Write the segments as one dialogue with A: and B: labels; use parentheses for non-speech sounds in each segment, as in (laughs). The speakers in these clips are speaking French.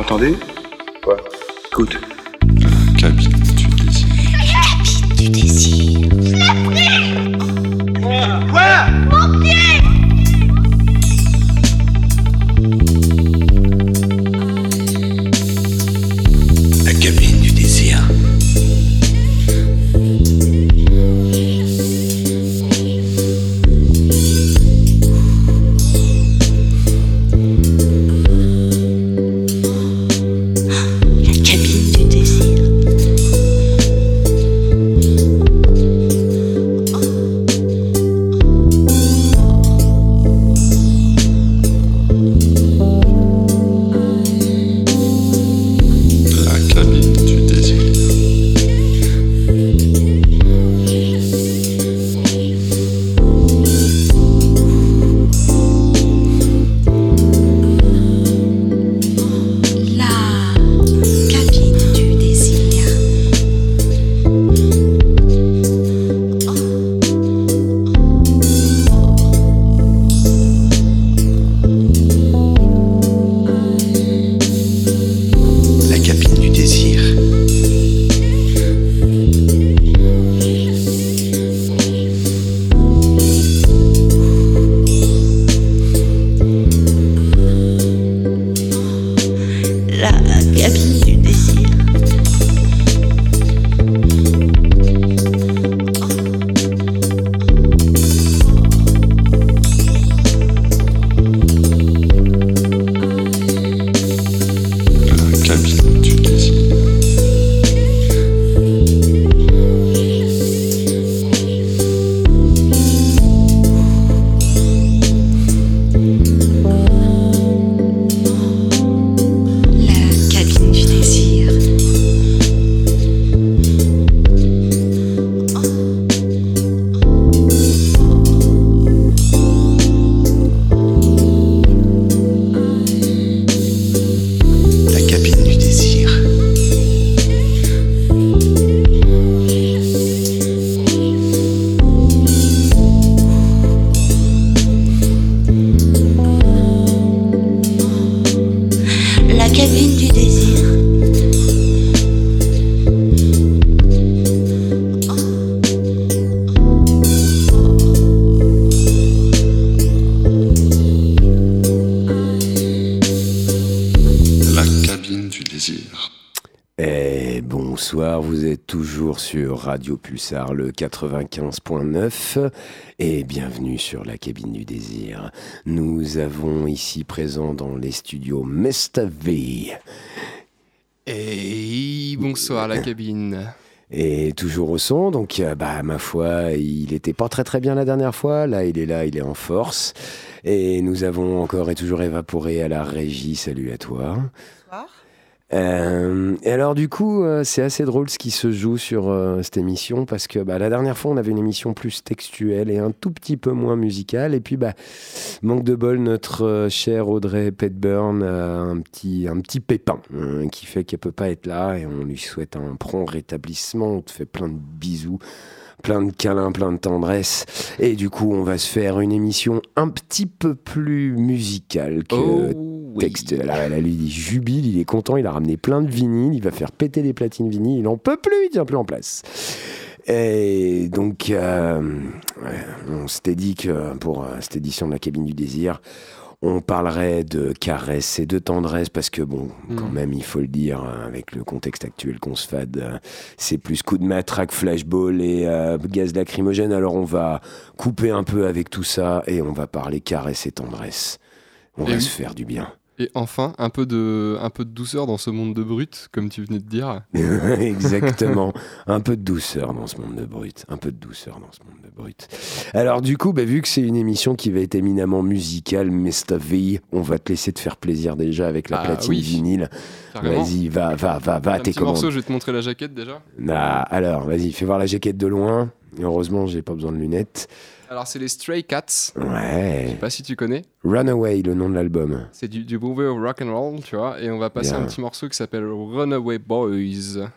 A: entendez
B: Quoi
A: Écoute.
C: Sur Radio Pulsar le 95.9 et bienvenue sur la cabine du désir. Nous avons ici présent dans les studios Mestav
D: Et bonsoir la cabine.
C: et toujours au son, donc euh, bah ma foi, il était pas très très bien la dernière fois, là il est là, il est en force. Et nous avons encore et toujours évaporé à la régie, salut à toi. Euh, et alors du coup, euh, c'est assez drôle ce qui se joue sur euh, cette émission parce que bah, la dernière fois, on avait une émission plus textuelle et un tout petit peu moins musicale. Et puis, bah, manque de bol, notre euh, chère Audrey Petburn a un petit, un petit pépin hein, qui fait qu'elle peut pas être là et on lui souhaite un prompt rétablissement. On te fait plein de bisous. Plein de câlins, plein de tendresse. Et du coup, on va se faire une émission un petit peu plus musicale que
D: Oh oui.
C: texte. Là, là, lui, il jubile, il est content, il a ramené plein de vinyles, il va faire péter des platines vinyles, il en peut plus, il tient plus en place. Et donc, euh, on s'était dit que pour euh, cette édition de la cabine du désir, on parlerait de caresses et de tendresse parce que bon, quand
D: Mm.
C: même, il faut le dire, euh, avec le contexte actuel qu'on se fade, euh, c'est plus coup de matraque, flashball et euh, gaz lacrymogène. Alors on va couper un peu avec tout ça et on va parler caresses et tendresse. On
D: Et
C: va
D: oui.
C: se faire du bien.
D: Et enfin, un peu, de, un peu de douceur dans ce monde de brut, comme tu venais de dire. (laughs)
C: Exactement. Un peu de douceur dans ce monde de brut. Un peu de douceur dans ce monde de brut. Alors du coup, bah, vu que c'est une émission qui va être éminemment musicale, Mr. V, on va te laisser te faire plaisir déjà avec la
D: Ah,
C: platine
D: oui.
C: vinyle. Vas-y, va, va, va, va, tes commandes.
D: morceau, je vais te montrer la jaquette déjà.
C: Ah, alors, vas-y, fais voir la jaquette de loin. Et heureusement, j'ai pas besoin de lunettes.
D: Alors, c'est les Stray Cats. Je
C: Ouais.
D: sais pas si tu connais.
C: Runaway, le nom de l'album.
D: C'est du, du mauvais rock and roll, tu vois. Et on va passer
C: Bien.
D: un petit morceau qui s'appelle Runaway Boys.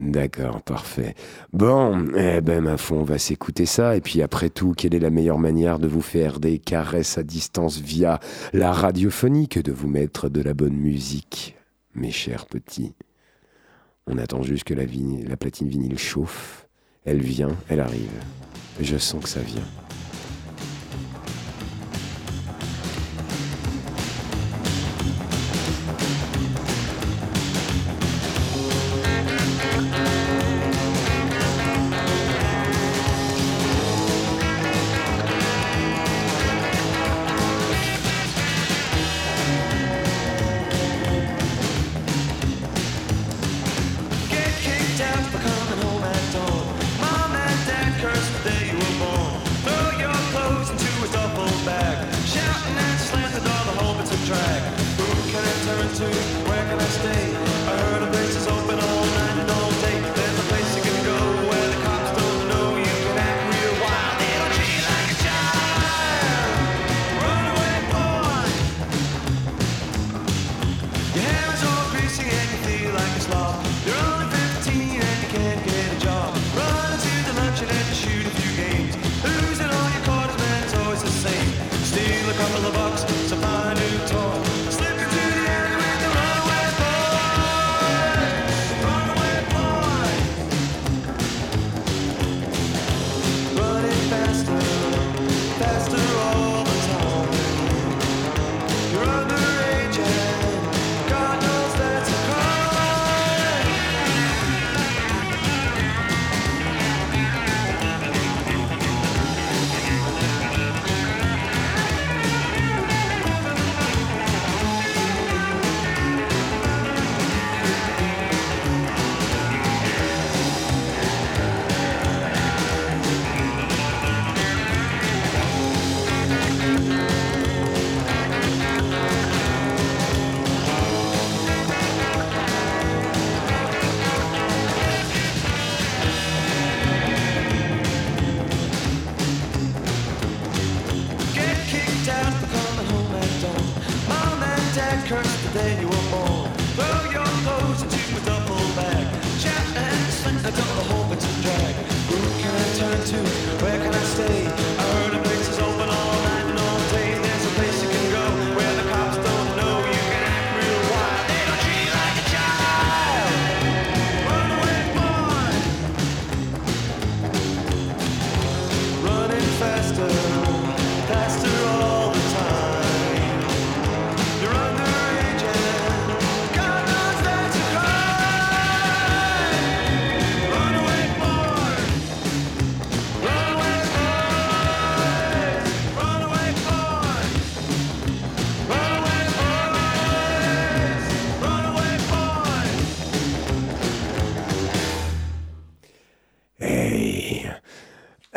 C: D'accord, parfait. Bon, eh ben ma foi, on va s'écouter ça. Et puis après tout, quelle est la meilleure manière de vous faire des caresses à distance via la radiophonie que de vous mettre de la bonne musique mes chers petits? On attend juste que la, la platine vinyle chauffe. Elle vient, elle arrive. Je sens que ça vient.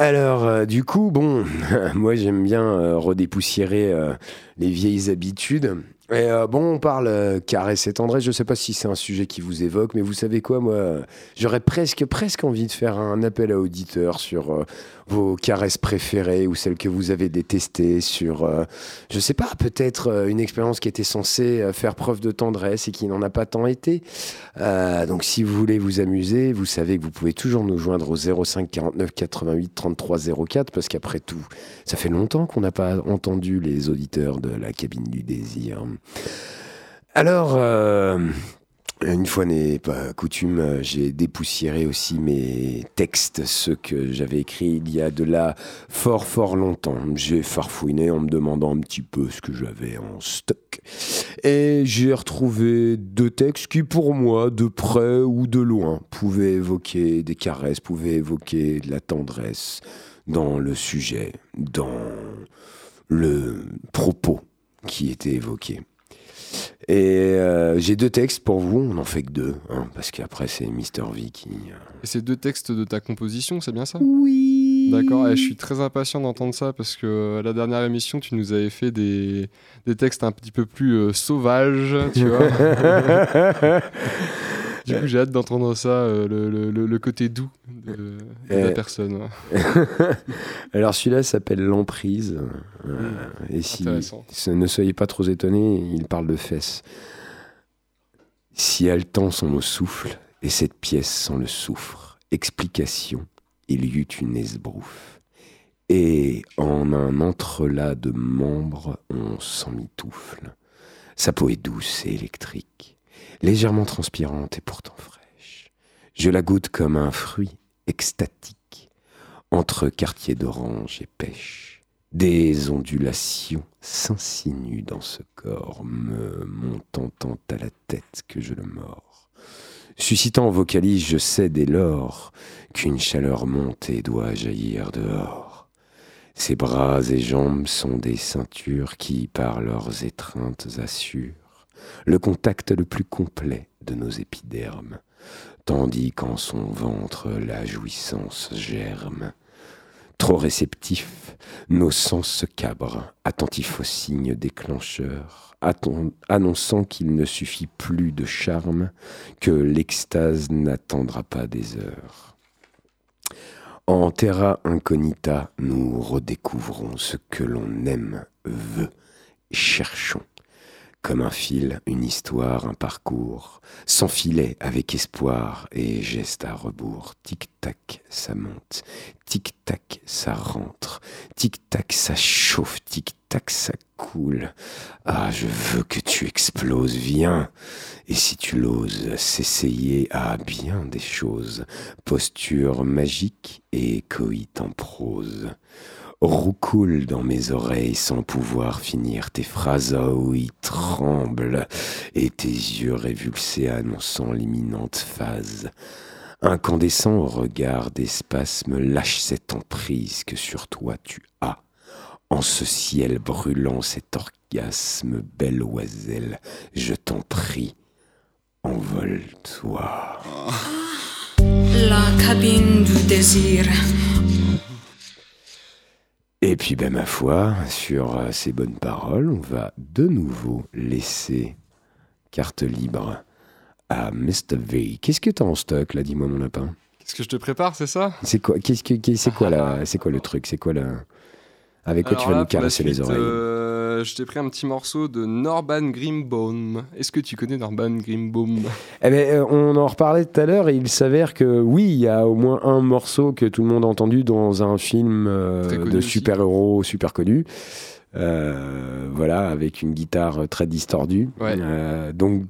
C: Alors, euh, du coup, bon, (laughs) moi j'aime bien euh, redépoussiérer euh, les vieilles habitudes. Et euh, bon, on parle caresse et tendresse. Je sais pas si c'est un sujet qui vous évoque, mais vous savez quoi, moi, j'aurais presque, presque envie de faire un appel à auditeurs sur vos caresses préférées ou celles que vous avez détestées, sur, euh, je sais pas, peut-être euh, une expérience qui était censée euh, faire preuve de tendresse et qui n'en a pas tant été. Euh, donc, si vous voulez vous amuser, vous savez que vous pouvez toujours nous joindre au 05 49 88 33 04 parce qu'après tout, ça fait longtemps qu'on n'a pas entendu les auditeurs de la cabine du désir. Alors, euh, une fois n'est pas coutume, euh, j'ai dépoussiéré aussi mes textes, ceux que j'avais écrits il y a de là fort fort longtemps. J'ai farfouiné en me demandant un petit peu ce que j'avais en stock. Et j'ai retrouvé deux textes qui, pour moi, de près ou de loin, pouvaient évoquer des caresses, pouvaient évoquer de la tendresse dans le sujet, dans le propos qui était évoqué. Et euh, j'ai deux textes pour vous, on n'en fait que deux, hein, parce qu'après c'est Mister V qui... euh,
D: Et c'est deux textes de ta composition, c'est bien ça?
C: Oui.
D: D'accord, et je suis très impatient d'entendre ça parce que euh, la dernière émission, tu nous avais fait des, des textes un petit peu plus euh, sauvages, tu vois. (laughs) (laughs) du coup, j'ai hâte d'entendre ça, euh, le, le- côté doux de, de la personne. (laughs)
C: Alors celui-là s'appelle L'emprise. euh, et si ne soyez pas trop étonnés, il parle de fesses. Si haletant son mot souffle, et cette pièce sans le souffre, explication, il y eut une esbrouffe. Et en un entrelac de membres, on s'emmitoufle. Sa peau est douce et électrique. Légèrement transpirante et pourtant fraîche. Je la goûte comme un fruit extatique, entre quartiers d'orange et pêche. Des ondulations s'insinuent dans ce corps, me montant tant à la tête que je le mords. Suscitant en vocalise, je sais dès lors qu'une chaleur montée doit jaillir dehors. Ses bras et jambes sont des ceintures qui, par leurs étreintes, assurent le contact le plus complet de nos épidermes, tandis qu'en son ventre la jouissance germe. Trop réceptifs, nos sens se cabrent, attentifs aux signes déclencheurs, annonçant qu'il ne suffit plus de charme, que l'extase n'attendra pas des heures. En terra incognita, nous redécouvrons ce que l'on aime, veut, cherchons. Comme un fil, une histoire, un parcours, sans filet, avec espoir et geste à rebours. Tic-tac, ça monte. Tic-tac, ça rentre. Tic-tac, ça chauffe. Tic-tac, ça coule. Ah, je veux que tu exploses, viens. Et si tu l'oses, s'essayer à bien des choses. Posture magique et coït en prose roucoule dans mes oreilles sans pouvoir finir tes phrases, oh oui, tremble, et tes yeux révulsés annonçant l'imminente phase. Incandescent au regard d'espace me lâche cette emprise que sur toi tu as. En ce ciel brûlant, cet orgasme, belle oiselle, je t'en prie, envole-toi.
B: La cabine du désir.
C: Et puis, ben, ma foi, sur euh, ces bonnes paroles, on va de nouveau laisser carte libre à Mr. V. Qu'est-ce que t'as en stock, là, dis-moi, mon lapin?
D: Qu'est-ce que je te prépare, c'est ça?
C: C'est quoi, qu'est-ce que, c'est quoi, là, c'est quoi le truc? C'est quoi, là Avec quoi tu vas
D: là,
C: nous caresser les oreilles
D: euh, Je t'ai pris un petit morceau de Norman Grimbaum. Est-ce que tu connais Norman Grimbaum
C: Eh ben, euh, on en reparlait tout à l'heure et il s'avère que oui, il y a au moins un morceau que tout le monde a entendu dans un film euh, de super-héros super connu. Euh, voilà, avec une guitare très distordue.
D: Ouais.
C: Donc,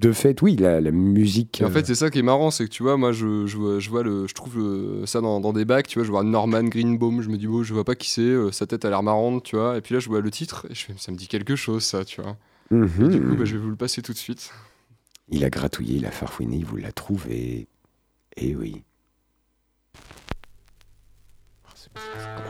C: de fait, oui, la, la musique.
D: Et en
C: euh,
D: fait, c'est ça qui est marrant, c'est que tu vois, moi, je, je, vois- je vois le, je trouve le- ça dans, dans des bacs, tu vois, je vois Norman Greenbaum, je me dis, bon, je vois pas qui c'est, euh, sa tête a l'air marrante, tu vois, et puis là, je vois le titre, et je fais, ça me dit quelque chose, ça, tu vois.
C: mhm.
D: Et du coup, bah, je vais vous le passer tout de suite.
C: Il a gratouillé, il a farfouiné, il vous l'a trouvé. Et oui. Ouais,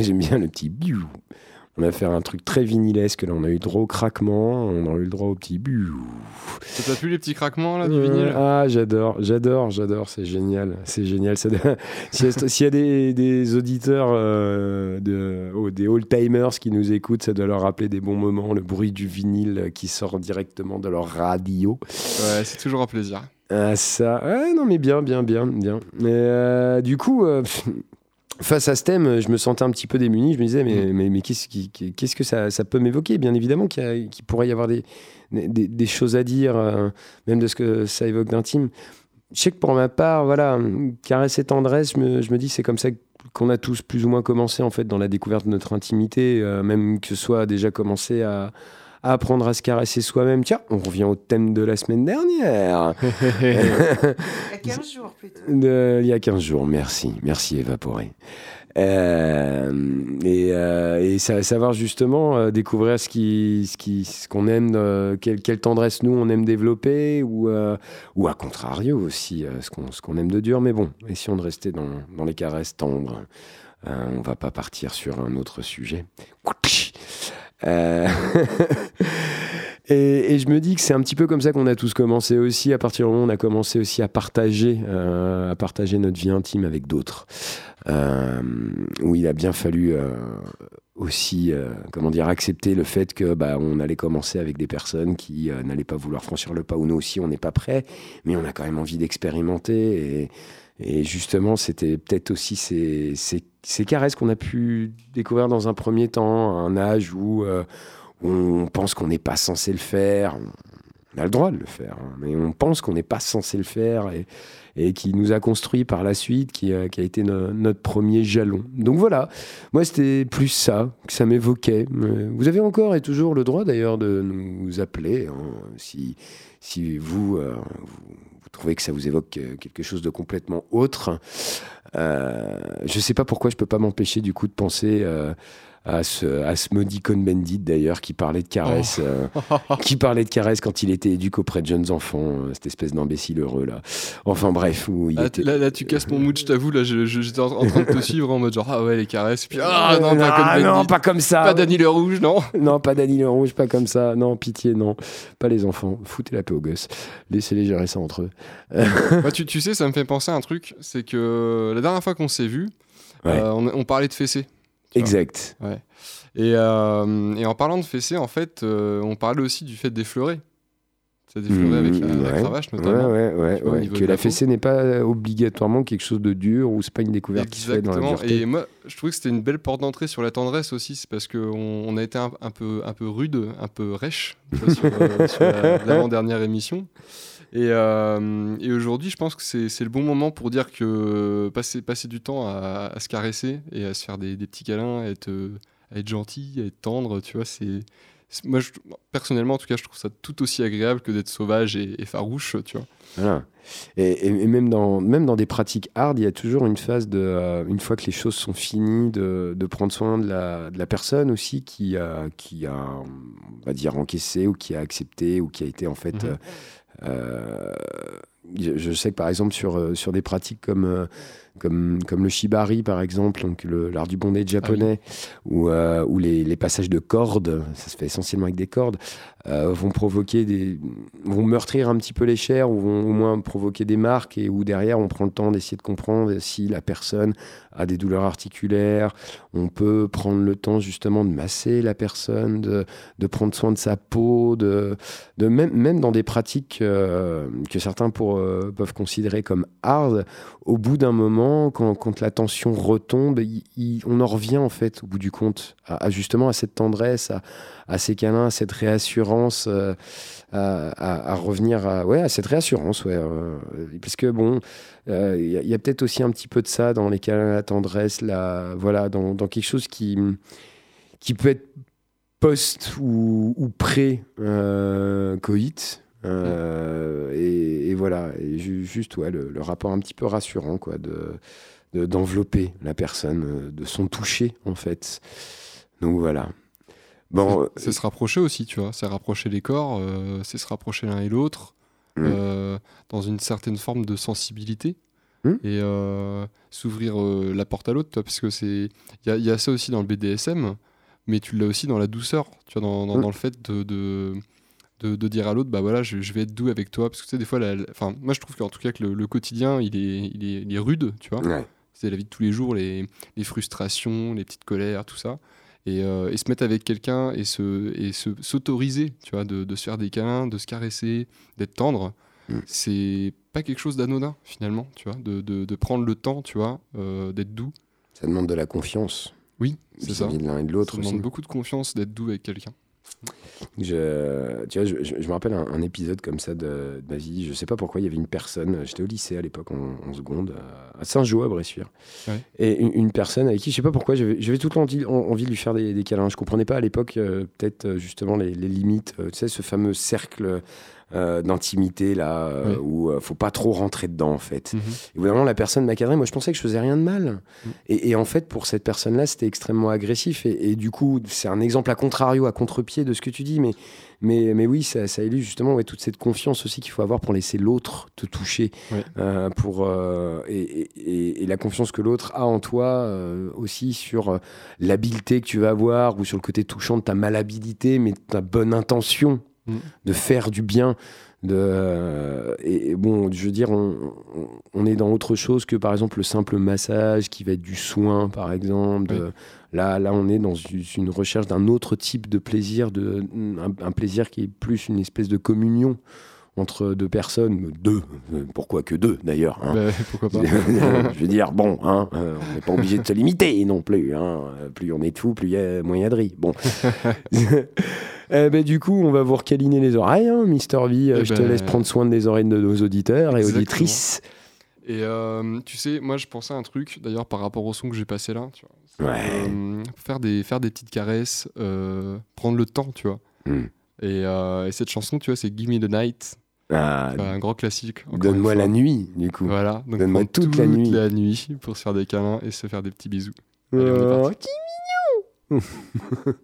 C: J'aime bien le petit biou. On a fait un truc très vinylesque, là on a eu le droit au craquement, on a eu le droit au petit biou.
D: Ça t'a plu les petits craquements là du
C: Euh,
D: vinyle
C: Ah, j'adore, j'adore, j'adore, c'est génial, c'est génial. (laughs) S'il y a, des, des auditeurs, euh, de, oh, des old-timers qui nous écoutent, ça doit leur rappeler des bons moments, le bruit du vinyle qui sort directement de leur radio.
D: Ouais, c'est toujours un plaisir.
C: Ah, ça, non mais bien, bien, bien, bien. Mais euh, du coup, face à ce thème, je me sentais un petit peu démuni. Je me disais, mais, mais, mais qu'est-ce, qui- qu'est-ce que ça, ça peut m'évoquer? Bien évidemment qu'il, y a- qu'il pourrait y avoir des, des, des choses à dire, euh, même de ce que ça évoque d'intime. Je sais que pour ma part, voilà, caresse et tendresse, je me, je me dis, c'est comme ça qu'on a tous plus ou moins commencé en fait dans la découverte de notre intimité, euh, même que ce soit déjà commencé à, à apprendre à se caresser soi-même. Tiens, on revient au thème de la semaine dernière. (laughs)
E: Il y a 15 jours plutôt.
C: De- il y a 15 jours, merci. Merci évaporé. Euh, et, euh, et savoir justement euh, découvrir ce qui ce qui ce qu'on aime quelle, quelle tendresse nous on aime développer ou ou à contrario aussi ce qu'on ce qu'on aime de dur mais bon essayons de rester dans, dans les caresses tendres on va pas partir sur un autre sujet Euh, (laughs) Et, je me dis que c'est un petit peu comme ça qu'on a tous commencé aussi, à partir du moment où on a commencé aussi à partager, euh, à partager notre vie intime avec d'autres. Euh, où il a bien fallu aussi, euh, comment dire, accepter le fait que bah, on allait commencer avec des personnes qui euh, n'allaient pas vouloir franchir le pas, où nous aussi on n'est pas prêts, mais on a quand même envie d'expérimenter. Et, justement, c'était peut-être aussi ces, ces, caresses qu'on a pu découvrir dans un premier temps, un âge où euh, on pense qu'on n'est pas censé le faire. On a le droit de le faire, hein, mais on pense qu'on n'est pas censé le faire et, qui nous a construit par la suite, qui, a- qui a été no- notre premier jalon. Donc voilà, moi c'était plus ça que ça m'évoquait. Euh, Vous avez encore et toujours le droit d'ailleurs de nous appeler hein, si, si vous, euh, vous, trouvez que ça vous évoque euh, quelque chose de complètement autre. Euh, je sais pas pourquoi je peux pas m'empêcher du coup de penser euh, à ce, à ce maudit Cohn-Bendit d'ailleurs qui parlait de caresses, euh, qui parlait de caresses quand il était éduque auprès de jeunes enfants, euh, cette espèce d'imbécile heureux là. Enfin bref, où il
D: Ah,
C: était.
D: là, là, tu casses mon mood, je t'avoue. Là, j'étais en, en train de te suivre en mode genre, ah ouais, les caresses. Puis, ah non, pas comme
C: Ah, non, pas comme ça.
D: Pas Danny le Rouge, non.
C: Non, pas Dany le Rouge, pas comme ça. Non, pitié, non. Pas les enfants. Foutez la paix aux gosses. Laissez-les gérer ça entre eux. (laughs)
D: Bah, tu, tu sais, ça me fait penser à un truc. C'est que la dernière fois qu'on s'est vu,
C: Ouais.
D: euh, on, on parlait de fessées. Vois.
C: Exact.
D: Et, euh, et en parlant de fessées, en fait, euh, on parlait aussi du fait d'effleurer. C'est d'effleurer avec la, la
C: ouais.
D: cravache, notamment.
C: ouais,
D: vois,
C: Que la fessée n'est pas obligatoirement quelque chose de dur ou c'est pas une découverte qui se fait dans la
D: Exactement.
C: dureté.
D: Et moi, je trouvais que c'était une belle porte d'entrée sur la tendresse aussi. C'est parce qu'on on a été un, un peu, un peu rude, un peu rêche sur, euh, sur (laughs) l'avant-dernière émission. Et, euh, et aujourd'hui, je pense que c'est le bon moment pour dire que passer, passer du temps à, à se caresser et à se faire des, des petits câlins, à être, euh, à être gentil, à être tendre, tu vois, c'est. Moi, je- personnellement, en tout cas, je trouve ça tout aussi agréable que d'être sauvage et, et farouche, tu vois.
C: Voilà. Et, même, dans, même dans des pratiques hard, il y a toujours une phase de, euh, une fois que les choses sont finies, de, de prendre soin de la, de la personne aussi qui a, qui a, on va dire, encaissé ou qui a accepté ou qui a été en fait.
D: Mhm.
C: Euh, je, sais que par exemple sur, euh, sur des pratiques comme, euh, comme, comme le shibari par exemple, donc l'art du bondage japonais, où, euh, où les, les passages de cordes, ça se fait essentiellement avec des cordes, euh, vont provoquer des, vont meurtrir un petit peu les chairs ou vont au moins provoquer des marques et où derrière on prend le temps d'essayer de comprendre si la personne a des douleurs articulaires. On peut prendre le temps justement de masser la personne, de, de prendre soin de sa peau, de, de même, même dans des pratiques euh, que certains pour, euh, peuvent considérer comme hard, au bout d'un moment, quand, la tension retombe, on en revient en fait au bout du compte à, justement à cette tendresse, à, ces câlins, à cette réassurance, euh, à, revenir à, ouais, à cette réassurance. Euh, parce que bon, il y a, peut-être aussi un petit peu de ça dans les câlins, la tendresse, voilà, dans, quelque chose qui, qui peut être post ou, ou pré euh, et, et voilà, et ju- juste ouais, le, le rapport un petit peu rassurant quoi, de de- d'envelopper la personne, euh, de son toucher en fait. Donc voilà. Bon, euh,
D: C'est se rapprocher aussi, tu vois. C'est rapprocher les corps, euh, c'est se rapprocher l'un et l'autre
C: Mm.
D: dans une certaine forme de sensibilité.
C: Hmm.
D: et s'ouvrir la porte à l'autre, parce que c'est. Il y a, il y a ça aussi dans le BDSM, mais tu l'as aussi dans la douceur, tu vois, dans, dans, dans le fait de. de de, de dire à l'autre bah voilà je, je vais être doux avec toi parce que tu sais des fois la- la- enfin moi je trouve qu'en tout cas que le, le quotidien il est, il est il est rude tu vois
C: Ouais.
D: c'est la vie de tous les jours, les, les frustrations, les petites colères, tout ça. Et, euh, et se mettre avec quelqu'un et se et se s'autoriser, tu vois, de, de se faire des câlins, de se caresser, d'être tendre,
C: Mm.
D: c'est pas quelque chose d'anodin finalement, tu vois, de, de, de prendre le temps, tu vois, euh, d'être doux.
C: Ça demande de la confiance.
D: Oui, c'est ça.
C: de l'un et de
D: Ça
C: l'autre
D: demande
C: aussi.
D: beaucoup de confiance d'être doux avec quelqu'un.
C: Je, tu vois, je, je- je me rappelle un, un épisode comme ça de, de ma vie. Je sais pas pourquoi, il y avait une personne, j'étais au lycée à l'époque, en, en seconde, à- à Saint-Jean, à Bressuire.
D: Ouais.
C: Et une, une personne avec qui, je sais pas pourquoi, j'avais tout le temps envie, en- envie de lui faire des, des câlins. Je comprenais pas à l'époque, euh, peut-être euh, justement, les, les limites, euh, tu sais, ce fameux cercle euh, d'intimité là, euh, où euh, faut pas trop rentrer dedans en fait.
D: Mhm.
C: Et vraiment, la personne m'a cadré. Moi, je pensais que je faisais rien de mal.
D: Mm.
C: Et, et en fait, pour cette personne-là, c'était extrêmement agressif. Et, et du coup, c'est un exemple à contrario, à contre-pied de ce que tu dis. Mais, mais, mais oui, ça, ça justement ouais, toute cette confiance aussi qu'il faut avoir pour laisser l'autre te toucher. Euh, pour, euh, et, et- la confiance que l'autre a en toi aussi sur l'habileté que tu vas avoir ou sur le côté touchant de ta malhabilité, mais de ta bonne intention
D: Mm.
C: de faire du bien. De, euh, et, et bon, je veux dire, on, on- est dans autre chose que par exemple le simple massage qui va être du soin, par exemple. de-
D: Oui.
C: là, là, on est dans une une recherche d'un autre type de plaisir, de, un, un plaisir qui est plus une espèce de communion entre deux personnes, deux, euh, pourquoi que deux d'ailleurs. hein.
D: Bah, (laughs) pourquoi pas (laughs)
C: je veux dire, bon, hein, euh, on n'est pas obligé de se limiter non plus. Hein. Plus on est de fous, plus il y a moyen de rire. Bon. (laughs) Eh ben, du coup, on va vous recaliner les oreilles, hein, Mister V.
D: Eh
C: je te
D: ben,
C: laisse prendre soin des oreilles de nos auditeurs et
D: Exactement.
C: auditrices.
D: Et euh, tu sais, moi je pensais à un truc, d'ailleurs par rapport au son que j'ai passé là, tu vois.
C: Ouais.
D: Euh, faire, des, faire des petites caresses, euh, prendre le temps, tu vois.
C: Hmm.
D: Et, et cette chanson, tu vois, c'est Give Me the Night,
C: Ah,
D: Enfin, un grand classique.
C: Donne-moi la nuit, du coup.
D: Voilà, donc
C: Donne-moi toute la nuit.
D: la nuit pour se faire des câlins et se faire des petits bisous. Allez, on est
C: Oh, qui mignon (laughs)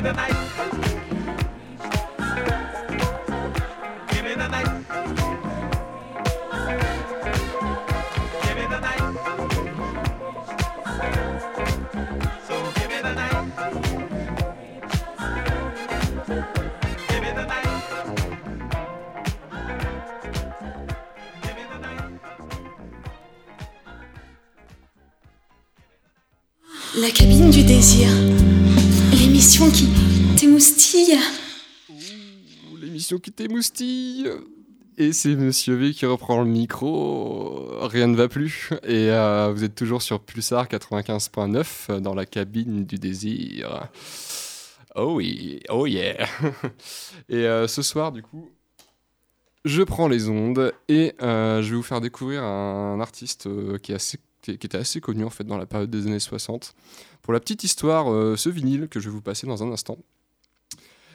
A: Give me the night.
D: Ouh, L'émission qui t'émoustille. Et c'est Monsieur V qui reprend le micro. Rien ne va plus. Et euh, vous êtes toujours sur Pulsar 95.9 euh, dans la cabine du désir. Oh oui, oh yeah. (laughs) Et euh, ce soir, du coup, je prends les ondes et je vais vous faire découvrir un artiste qui, est assez, qui était assez connu en fait dans la période des années 60. Pour la petite histoire, ce vinyle que je vais vous passer dans un instant.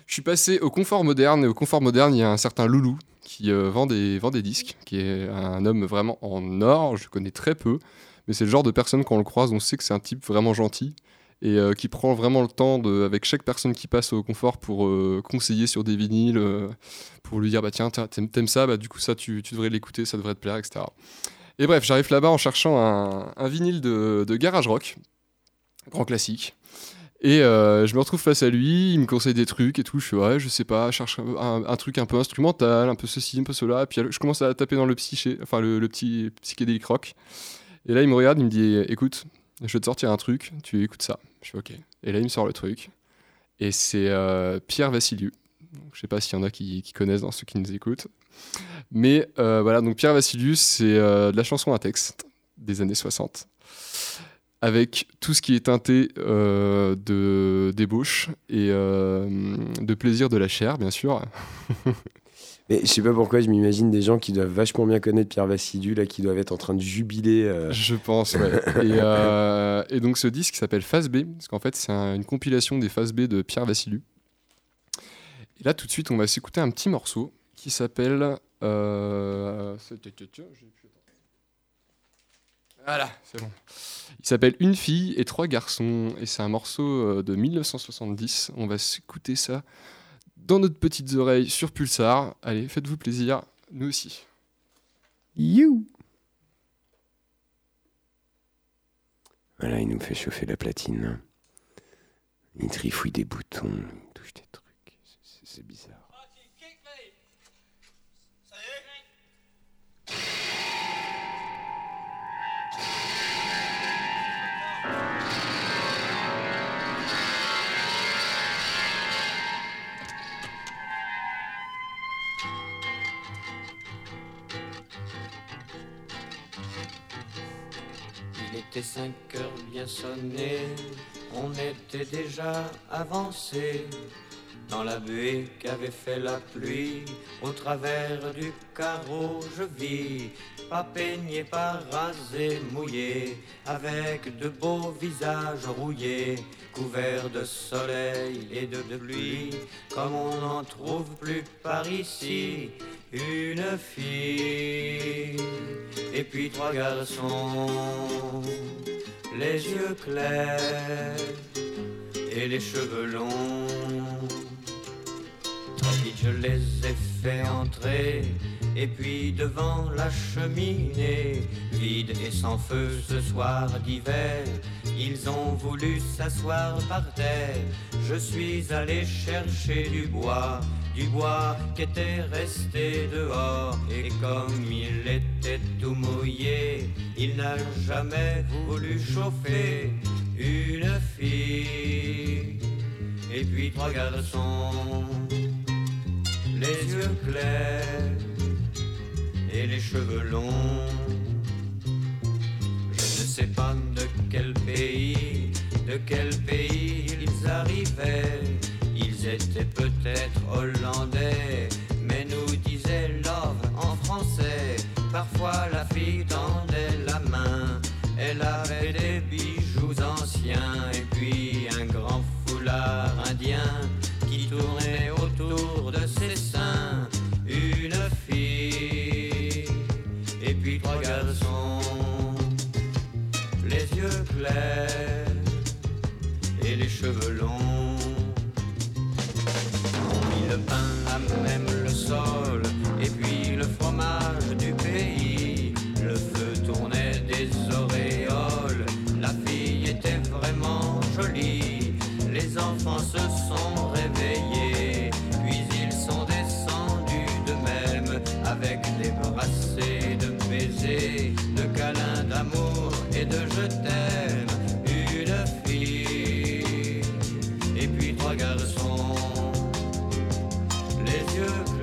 D: Je suis passé au confort moderne et au confort moderne, il y a un certain Loulou qui euh, vend, des, disques, qui est un homme vraiment en or, je connais très peu, mais c'est le genre de personne quand on le croise, on sait que c'est un type vraiment gentil et euh, qui prend vraiment le temps avec chaque personne qui passe au confort pour euh, conseiller sur des vinyles, pour lui dire bah tiens t'aimes ça, bah du coup ça tu, devrais l'écouter, ça devrait te plaire, etc. Et bref, j'arrive là-bas en cherchant un, vinyle de garage rock, grand classique. Et euh, je me retrouve face à lui, il me conseille des trucs et tout. Je fais ouais, je sais pas, cherche un, truc un peu instrumental, un peu ceci, un peu cela. Puis je commence à taper dans le psyché, enfin le, petit psychédélique rock. Et là il me regarde, il me dit écoute, je vais te sortir un truc, tu écoutes ça. Je fais ok. Et là il me sort le truc. Et c'est euh, Pierre Vassiliou. Je sais pas s'il y en a qui, connaissent ceux qui nous écoutent. Mais euh, voilà, donc Pierre Vassiliou, c'est de la chanson à texte des années 60 avec tout ce qui est teinté euh, de débauche et euh, de plaisir de la chair, bien sûr. (laughs)
C: Mais je sais pas pourquoi, je m'imagine des gens qui doivent vachement bien connaître Pierre Vassidu, là, qui doivent être en train de jubiler. euh,
D: Je pense, ouais. et, euh, (laughs) et donc ce disque s'appelle Phase B, parce qu'en fait c'est un- une compilation des phases B de Pierre Vassilu. Et là tout de suite on va s'écouter un petit morceau qui s'appelle... euh, c'est- tiens, tiens, tiens, j'ai plus- Voilà, c'est bon. Il s'appelle Une fille et trois garçons, et c'est un morceau euh, de 1970. On va s'écouter ça dans notre petites oreilles sur Pulsar. Allez, faites-vous plaisir, nous aussi.
C: You Voilà, il nous fait chauffer la platine. Il trifouille des boutons, il touche des trucs. C'est- C'est bizarre.
F: Était cinq heures bien sonnées, on était déjà avancé dans la buée qu'avait fait la pluie. Au travers du carreau, je vis, pas peigné, pas rasé, mouillé, avec de beaux visages rouillés, couverts de soleil et de pluie, comme on n'en trouve plus par ici. Une fille et puis trois garçons, les yeux clairs et les cheveux longs. Très vite je les ai fait entrer, et puis devant la cheminée, vide et sans feu ce soir d'hiver, ils ont voulu s'asseoir par terre. Je suis allé chercher du bois, du bois qui était resté dehors, et comme il était tout mouillé, il n'a jamais voulu chauffer une fille et puis trois garçons, les yeux clairs et les cheveux longs. Je ne sais pas de quel pays, de quel pays ils arrivaient. Ils étaient peut-être hollandais, mais nous disaient love en français. Parfois la fille tendait la main, elle avait des bijoux anciens et puis un grand foulard tourner autour de ses seins une fille et puis trois garçons, les yeux clairs et les cheveux longs. On mit le pain à même le sol et puis le fromage yeux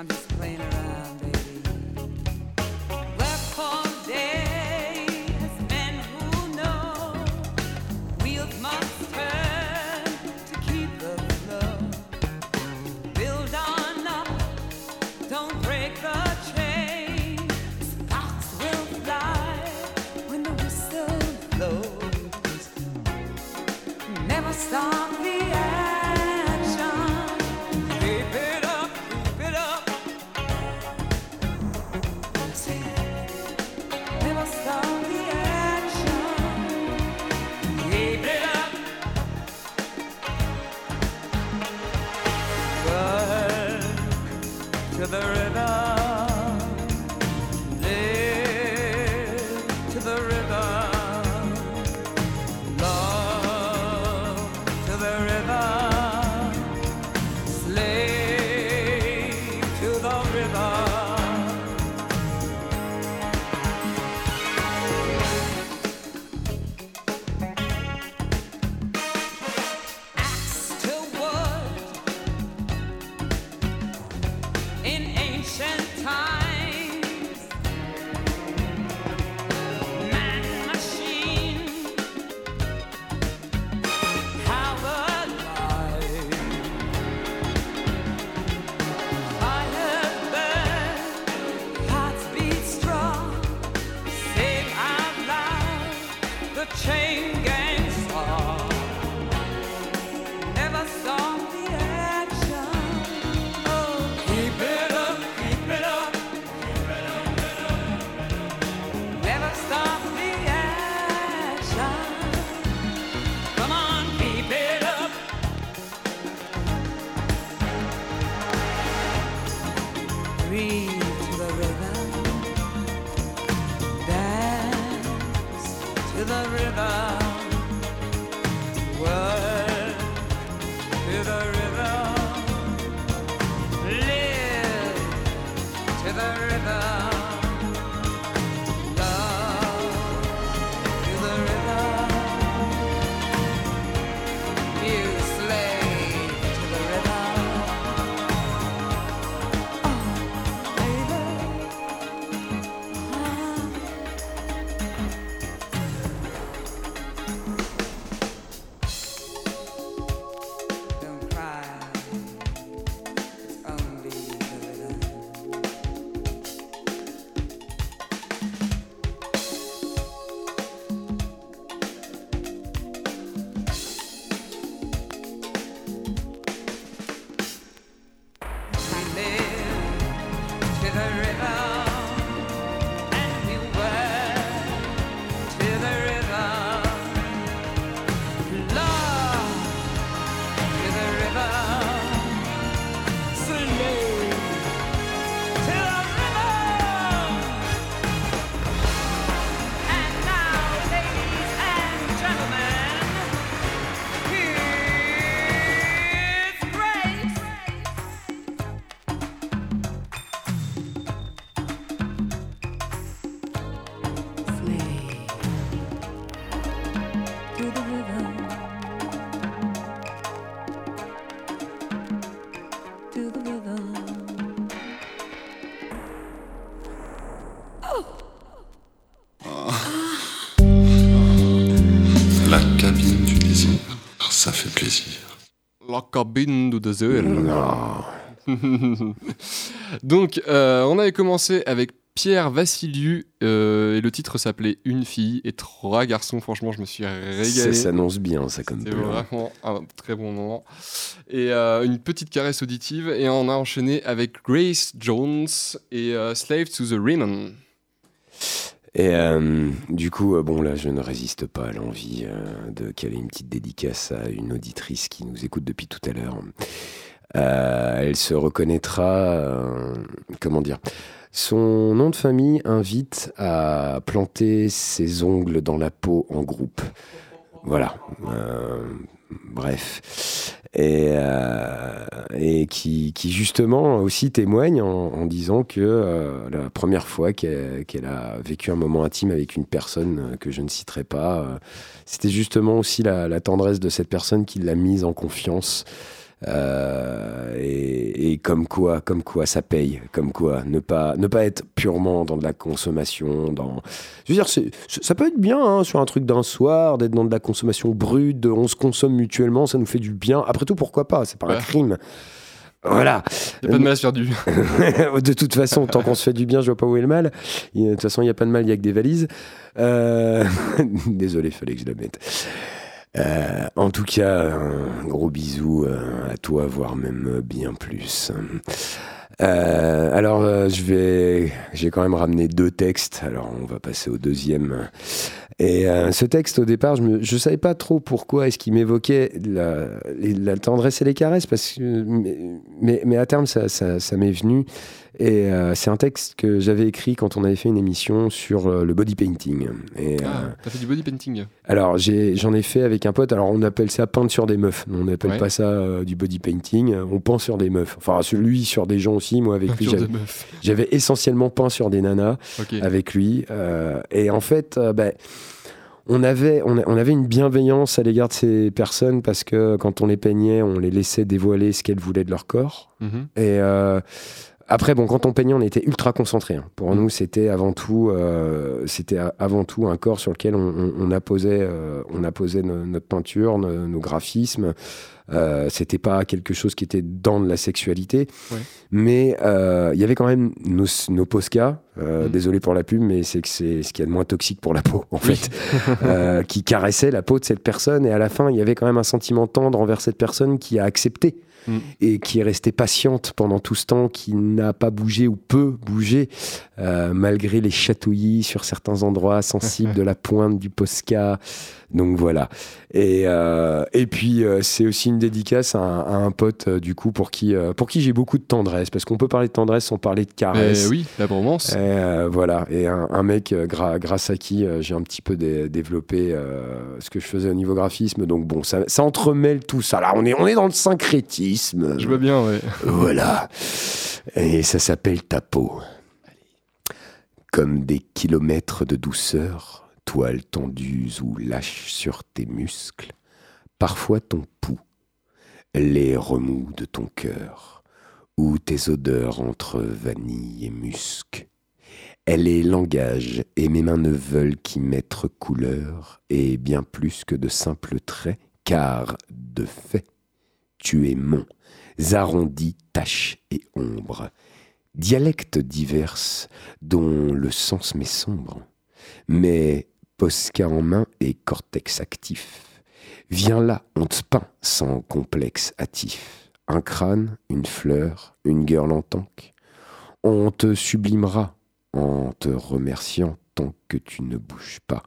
G: I'm just playing around, baby.
C: Non. (laughs)
D: Donc, euh, on avait commencé avec Pierre Vassiliou euh, et le titre s'appelait Une fille et trois garçons. Franchement, je me suis
C: Ça
D: régalé.
C: s'annonce bien, ça, comme plan.
D: vraiment un très bon moment. Et euh, une petite caresse auditive. Et on a enchaîné avec Grace Jones et Slave to the Rhythm.
C: Et euh, du coup, euh, bon là, je ne résiste pas à l'envie euh, de caler une petite dédicace à une auditrice qui nous écoute depuis tout à l'heure. Elle se reconnaîtra, comment dire, son nom de famille invite à planter ses ongles dans la peau en groupe. Voilà. Bref. Et, euh, qui, justement aussi témoigne en, disant que euh, la première fois qu'elle a vécu un moment intime avec une personne que je ne citerai pas, euh, c'était justement aussi la tendresse de cette personne qui l'a mise en confiance. Euh, et, et comme quoi, comme quoi, ça paye, comme quoi, ne pas, ne pas être purement dans de la consommation, dans, je veux dire, ça peut être bien hein, sur un truc d'un soir, d'être dans de la consommation brute, on se consomme mutuellement, ça nous fait du bien. Après tout, pourquoi pas C'est pas un crime. Voilà.
D: Il a pas de mal à se faire du. (laughs)
C: de toute façon, tant qu'on se fait du bien, je vois pas où est le mal. De toute façon, il n'y a pas de mal, il n'y a que des valises. Euh, (laughs) Désolé, fallait que je la mette. Euh, en tout cas, un gros bisou euh, à toi, voire même bien plus. Euh, alors, je vais, j'ai quand même ramené deux textes. Alors, on va passer au deuxième. Et ce texte, au départ, je ne savais pas trop pourquoi est-ce qu'il m'évoquait la, tendresse et les caresses, parce que, mais, à terme, ça m'est venu. Et euh, c'est un texte que j'avais écrit quand on avait fait une émission sur euh, le body painting. Et, euh,
D: Ah, t'as fait du body painting.
C: alors, j'en ai, fait avec un pote. Alors, on appelle ça peindre sur des meufs. On n'appelle
D: Ouais.
C: pas ça euh, du body painting. On peint sur des meufs. Enfin, lui sur des gens aussi. Moi, avec lui,
D: Peinture
C: j'avais- essentiellement peint sur des nanas avec lui. euh, et en fait, euh, ben, on, avait, on, a- on avait une bienveillance à l'égard de ces personnes parce que quand on les peignait, on les laissait dévoiler ce qu'elles voulaient de leur corps.
D: Mhm.
C: Et euh, après, bon, quand on peignait, on était ultra concentré. hein. Pour nous, c'était avant tout, euh, c'était avant tout un corps sur lequel on, on- on apposait, euh, on apposait no- notre peinture, no- nos graphismes. Euh, c'était pas quelque chose qui était dans de la sexualité,
D: Ouais.
C: mais euh, il y avait quand même nos, nos Posca. euh,
D: Mhm.
C: Désolé pour la pub, mais c'est que c'est ce qu'il y a de moins toxique pour la peau, en fait, (laughs) euh, qui caressait la peau de cette personne. Et à la fin, il y avait quand même un sentiment tendre envers cette personne qui a accepté
D: Mm.
C: et qui est restée patiente pendant tout ce temps, qui n'a pas bougé ou peu bougé, euh, malgré les chatouillis sur certains endroits sensibles (laughs) de la pointe du Posca. Donc voilà. Et, euh, et puis, euh, c'est aussi une dédicace à un, à un pote, euh, du coup, pour qui, pour qui j'ai beaucoup de tendresse. Parce qu'on peut parler de tendresse sans parler de caresse.
D: oui, la bromance.
C: Et, voilà, et un, un mec gra- grâce à qui j'ai un petit peu dé- développé ce que je faisais au niveau graphisme. Donc bon, ça, ça entremêle tout ça. Là, on est, on est dans le syncrétisme.
D: Je vois bien, ouais.
C: Voilà. Et ça s'appelle ta peau. Comme des kilomètres de douceur, toile tendue ou lâche sur tes muscles, parfois ton pouls, les remous de ton cœur, ou tes odeurs entre vanille et musc. Elle est langage, et mes mains ne veulent qu'y mettre couleur, et bien plus que de simples traits, car, de fait, tu es mon, arrondis, taches et ombres, dialectes diverses dont le sens m'est sombre, mais posca en main et cortex actif. Viens là, on te peint sans complexe hâtif. Un crâne, une fleur, une girl en tank. On te sublimera en te remerciant tant que tu ne bouges pas.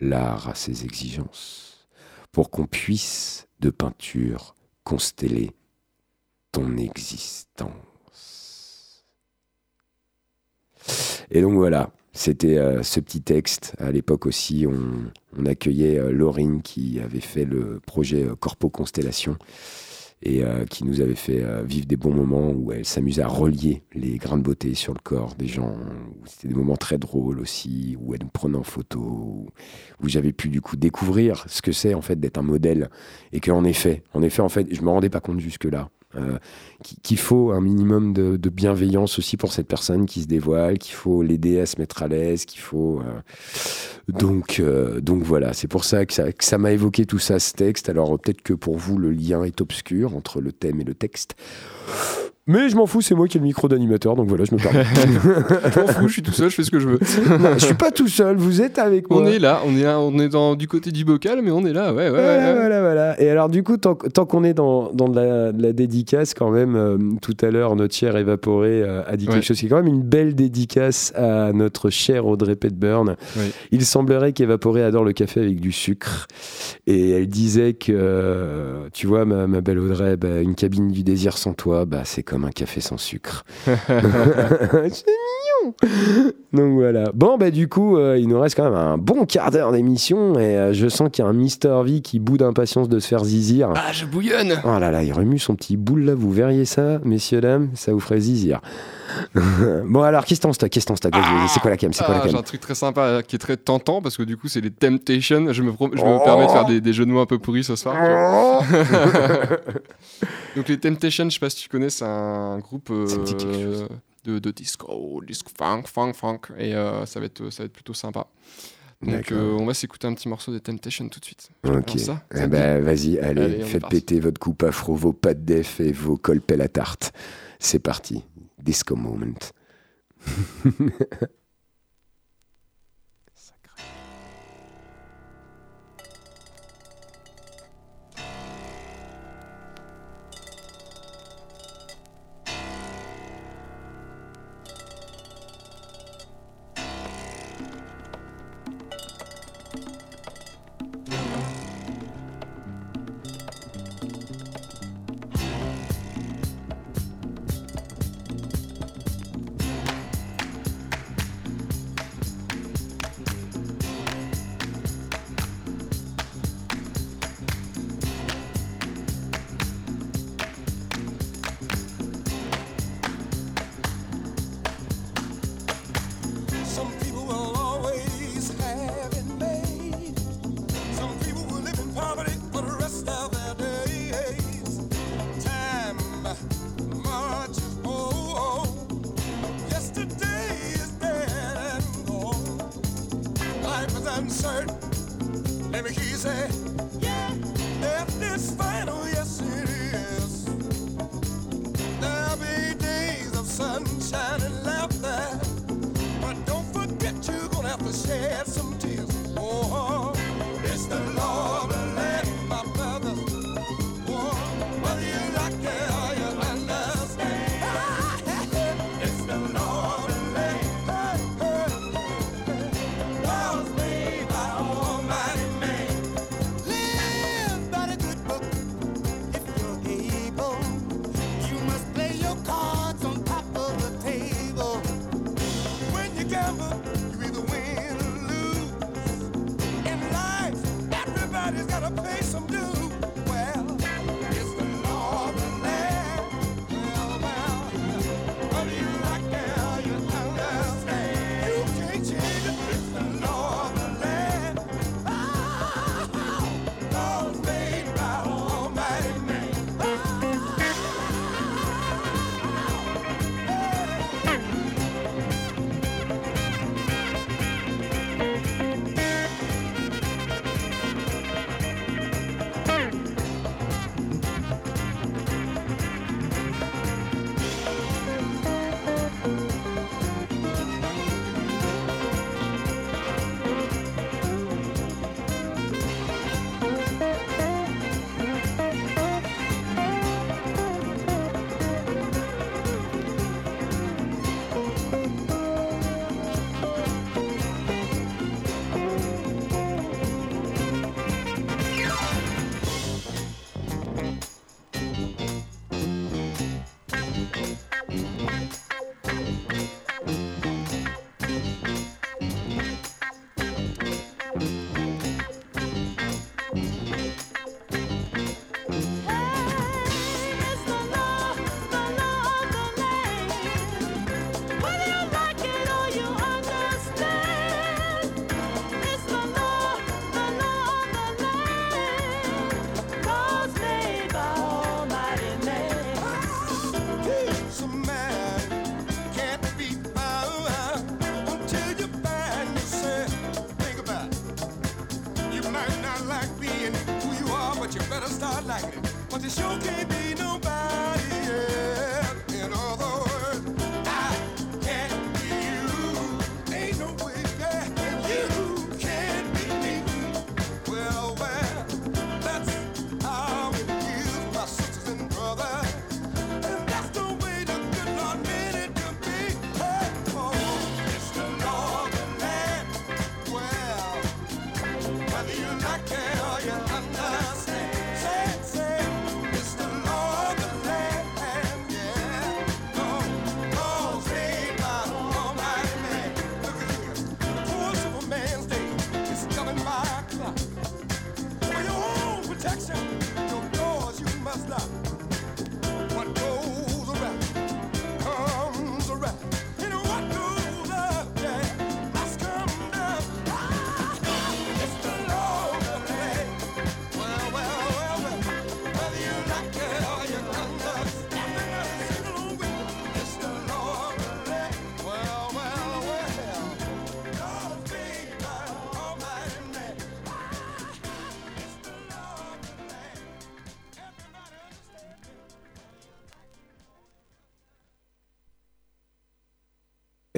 C: L'art a ses exigences pour qu'on puisse, de peinture, consteller ton existence. Et donc voilà, c'était euh, ce petit texte. À l'époque aussi, on, accueillait euh, Laurine qui avait fait le projet euh, Corpo Constellation et euh, qui nous avait fait vivre des bons moments où elle s'amusait à relier les grains de beauté sur le corps des gens. C'était des moments très drôles aussi, où elle nous prenait en photo, où, où j'avais pu du coup découvrir ce que c'est en fait d'être un modèle et qu'en effet, en effet, en fait, je me rendais pas compte jusque là. Euh, qu'il faut un minimum de, de bienveillance aussi pour cette personne qui se dévoile, qu'il faut l'aider à se mettre à l'aise, qu'il faut. Donc, euh, donc voilà, c'est pour ça que ça que ça m'a évoqué tout ça, ce texte. Alors peut-être que pour vous, le lien est obscur entre le thème et le texte. Mais je m'en fous, c'est moi qui ai le micro d'animateur, donc voilà, je me permets. (laughs)
D: Je m'en fous, je suis tout seul, je fais ce que je veux. (laughs)
C: Non, je suis pas tout seul, vous êtes avec moi.
D: On est là, on est, là, on est dans, du côté du bocal, mais on est là, ouais, ouais.
C: Voilà,
D: ouais.
C: voilà, voilà. Et alors, du coup, tant, tant qu'on est dans, dans de, la, de la dédicace, quand même, euh, tout à l'heure, notre cher évaporé euh, a dit
D: Ouais.
C: quelque chose qui est quand même une belle dédicace à notre cher Audrey Petburn. Il semblerait qu'évaporé adore le café avec du sucre. Et elle disait que, euh, tu vois, ma, ma belle Audrey, bah, une cabine du désir sans toi, bah, c'est comme un café sans sucre. (laughs) c'est mignon. Donc voilà. Bon, bah du coup, euh, il nous reste quand même un bon quart d'heure d'émission et euh, je sens qu'il y a un Mister V qui bout d'impatience de se faire zizir.
D: Ah, je bouillonne
C: Oh là là, il remue son petit boule là, vous verriez ça, messieurs, dames, ça vous ferait zizir. (laughs) bon alors, qu'est-ce que t'en stock Qu'est-ce que stock vas-y, C'est quoi la cam C'est quoi
D: Ah, J'ai un truc très sympa euh, qui est très tentant parce que du coup c'est les Temptations. Je me, pro- je me
C: Oh.
D: permets de faire des, des jeux de mots un peu pourris ce soir. (laughs) Donc les Temptations, je sais pas si tu connais, c'est un groupe euh, de, de disco, disco funk, funk, funk, et euh, ça va être ça va être plutôt sympa. Donc euh, on va s'écouter un petit morceau des Temptations tout de suite. Je
C: Ok.
D: ça,
C: Eh
D: dit
C: vas-y, allez, faites péter votre coupe afro, vos pattes def et vos colpes à tarte. C'est parti. Disco moment. (laughs)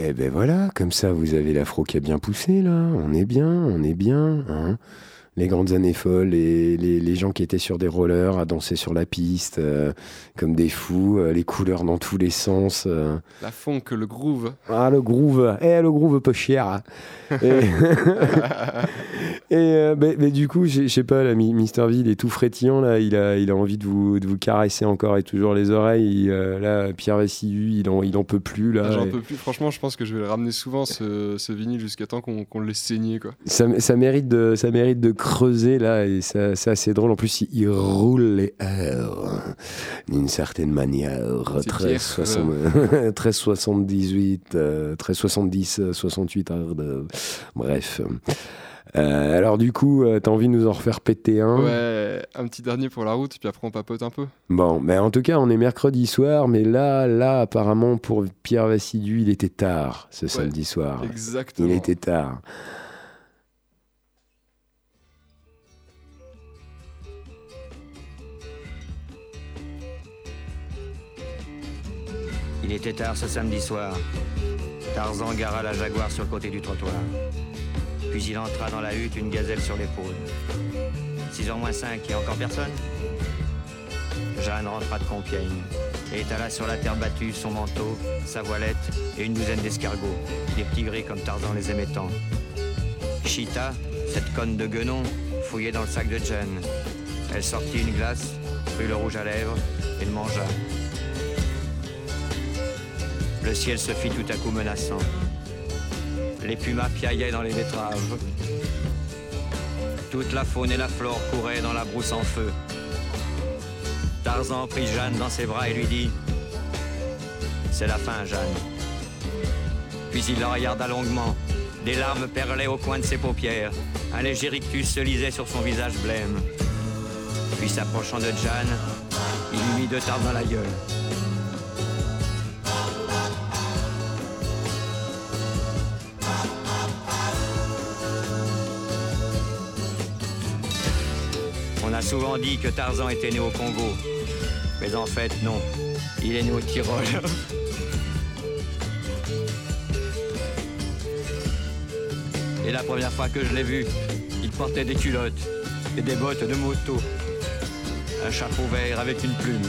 C: Eh ben voilà, comme ça vous avez l'afro qui a bien poussé là, on est bien, on est bien. hein. Les grandes années folles, et les, les gens qui étaient sur des rollers à danser sur la piste euh, comme des fous, euh, les couleurs dans tous les sens. euh.
D: La funk, le groove.
C: Ah le groove, eh le groove peu cher. Et, (laughs) (laughs) et, euh, du coup, je sais pas, là, Mister V, il est tout frétillant là, il a, il a envie de vous, de vous caresser encore et toujours les oreilles. Il, là, Pierre Vassilu, il en, il en peut plus là.
D: Ah, J'en
C: Et-
D: peux plus. Franchement, je pense que je vais le ramener souvent ce, ce vinyle jusqu'à temps qu'on qu'on le laisse saigner. Quoi.
C: Ça, ça mérite de, ça mérite de creuser là et c'est assez drôle. En plus, il, il roule les airs d'une certaine manière.
D: C'est
C: 13,
D: Pierre,
C: 60 13, 78, euh, 13, 70, (laughs) euh, 68. hard, euh, bref. Euh, alors du coup, euh, t'as envie de nous en refaire péter un?
D: Ouais, un petit dernier pour la route, puis après on papote un peu.
C: Bon, mais en tout cas, on est mercredi soir, mais là, là, apparemment, pour Pierre Vassidu, il était tard ce samedi soir.
D: Exactement.
C: Il était tard.
F: Il était tard ce samedi soir. Tarzan gara la Jaguar sur le côté du trottoir. Puis il entra dans la hutte, une gazelle sur l'épaule. 6h moins 5, il y a encore personne? Jeanne rentra de Compiègne et étala sur la terre battue son manteau, sa voilette et une douzaine d'escargots, des petits gris comme Tarzan les aimait tant. Chita, cette conne de guenon, fouillait dans le sac de Jeanne. Elle sortit une glace, prit le rouge à lèvres et le mangea. Le ciel se fit tout à coup menaçant. Les pumas piaillaient dans les betteraves. Toute la faune et la flore couraient dans la brousse en feu. Tarzan prit Jeanne dans ses bras et lui dit C'est la fin, Jeanne. Puis il la regarda longuement. Des larmes perlaient au coin de ses paupières. Un léger rictus se lisait sur son visage blême. Puis s'approchant de Jeanne, il lui mit deux tartes dans la gueule. Souvent dit que Tarzan était né au Congo. Mais en fait, non. Il est né au Tyrol. Et la première fois que je l'ai vu, il portait des culottes et des bottes de moto. Un chapeau vert avec une plume.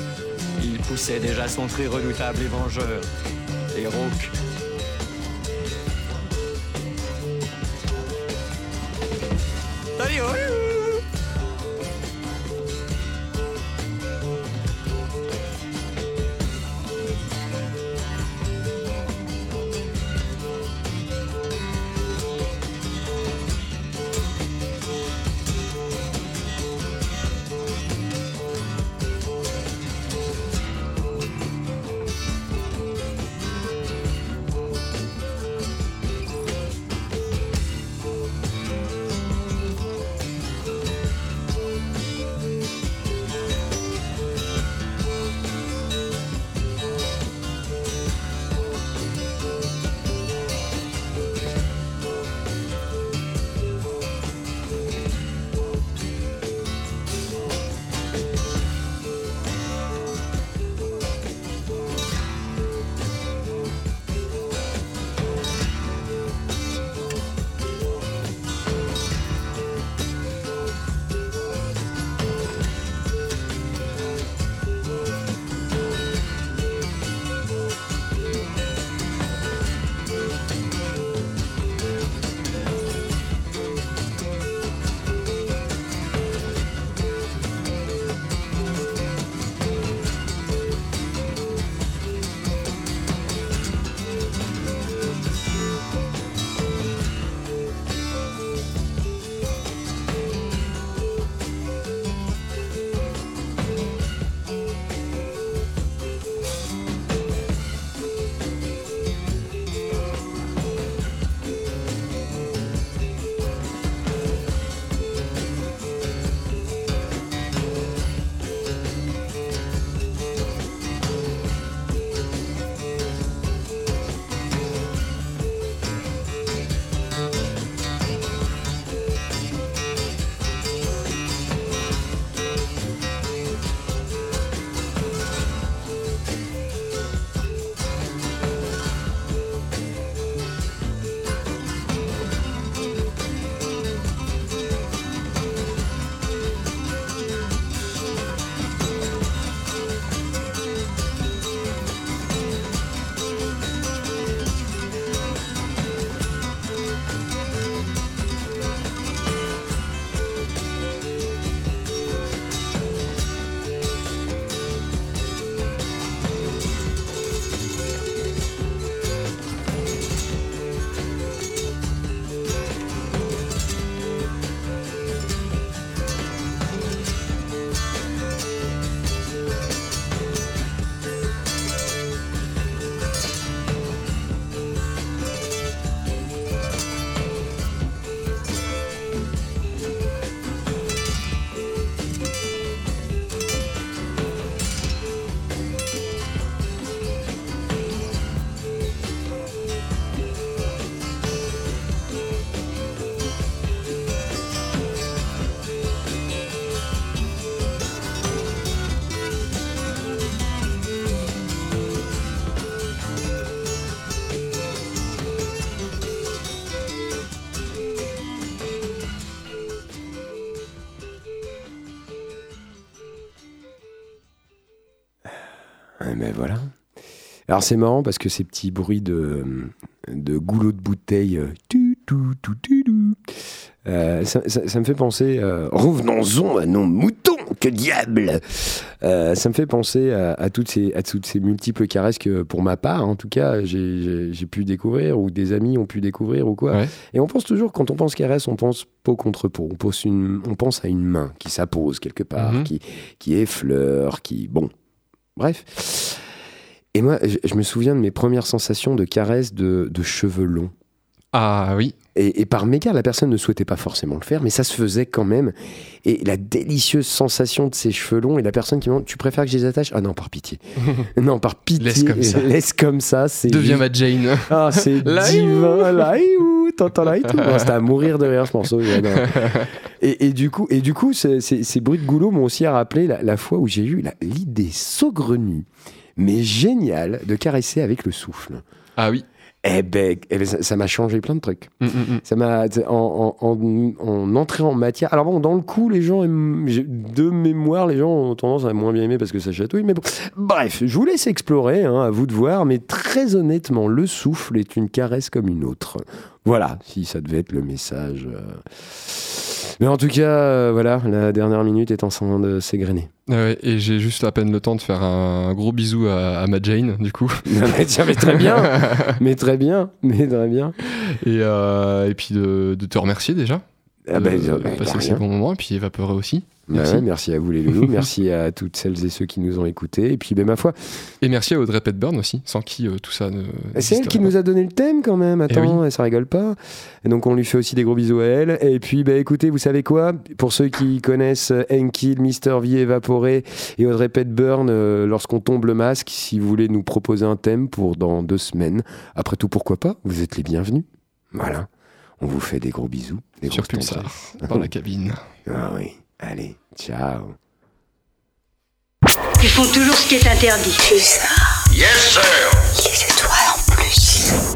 F: Il poussait déjà son cri redoutable et vengeur. Et rauque.
C: Alors c'est marrant parce que ces petits bruits de, de goulot de bouteille, euh, tu, tu, tu, tu, tu, euh, ça, ça- ça me fait penser, euh, revenons-en à nos moutons, que diable Euh, Ça me fait penser à, à toutes ces, à toutes ces multiples caresses que, pour ma part, en tout cas, j'ai- pu découvrir, ou des amis ont pu découvrir, ou quoi.
D: Ouais.
C: Et on pense toujours, quand on pense caresse, on pense peau contre peau. On, pose une, on pense à une main qui s'appose quelque part,
D: Mhm.
C: qui, qui effleure, qui. Bon. Bref. Et moi, je, je me souviens de mes premières sensations de caresse de, de cheveux longs.
D: Ah oui.
C: Et, et par mégarde, la personne ne souhaitait pas forcément le faire, mais ça se faisait quand même. Et la délicieuse sensation de ces cheveux longs et la personne qui me demande Tu préfères que je les attache? Ah non, par pitié. (laughs) non, par pitié.
D: Laisse comme ça. (laughs)
C: Laisse comme ça. c'est
D: Deviens ma Jane. (laughs)
C: Ah, c'est divin. Où T'entends là et tout. C'était à mourir de rire, ce morceau. Et, et du coup, et du coup ces, ces- ces bruits de goulot m'ont aussi rappelé la, la fois où j'ai eu l'idée saugrenue, mais géniale, de caresser avec le souffle.
D: Ah oui.
C: Eh ben, eh ben, ça m'a changé plein de trucs.
D: Mm, mm, mm.
C: Ça m'a en, en, en, en entrée en matière. Alors bon, dans le coup, les gens aiment- de mémoire, les gens ont tendance à moins bien aimer parce que ça chatouille. Mais bon, bref, je vous laisse explorer, hein, à vous de voir. Mais très honnêtement, le souffle est une caresse comme une autre. Voilà, si ça devait être le message. euh. Mais en tout cas, euh, voilà, la dernière minute est en train de s'égrener.
D: Et j'ai juste à peine le temps de faire un gros bisou à, à ma Jane, du coup. (laughs)
C: Mais tiens, mais très bien, (laughs) mais très bien, mais très bien.
D: Et, euh, et puis de, de te remercier déjà.
C: Ah ben,
D: de
C: euh, bah,
D: passer ces bons moments, et puis évaporer aussi.
C: Bah
D: Merci.
C: ouais, merci à vous les loulous, (laughs) merci à toutes celles et ceux qui nous ont écoutés. Et puis, ben, ma foi,
D: Et merci à Audrey Petburn aussi, sans qui euh, tout ça ne.
C: c'est elle qui nous a donné le thème quand même. Attends, elle, ça rigole pas. Et donc, on lui fait aussi des gros bisous à elle. Et puis, bah, écoutez, vous savez quoi? Pour ceux qui connaissent Enki, Mister V évaporé et Audrey Petburn, euh, lorsqu'on tombe le masque, si vous voulez nous proposer un thème pour dans deux semaines, après tout, pourquoi pas? Vous êtes les bienvenus. Voilà. On vous fait des gros bisous. Des
D: Sur Pulsar, (laughs) dans la cabine. (laughs)
C: Ah oui. Allez, ciao.
H: Ils font toujours ce qui est interdit. Pulsar.
I: Yes, sir. Il est toi en plus.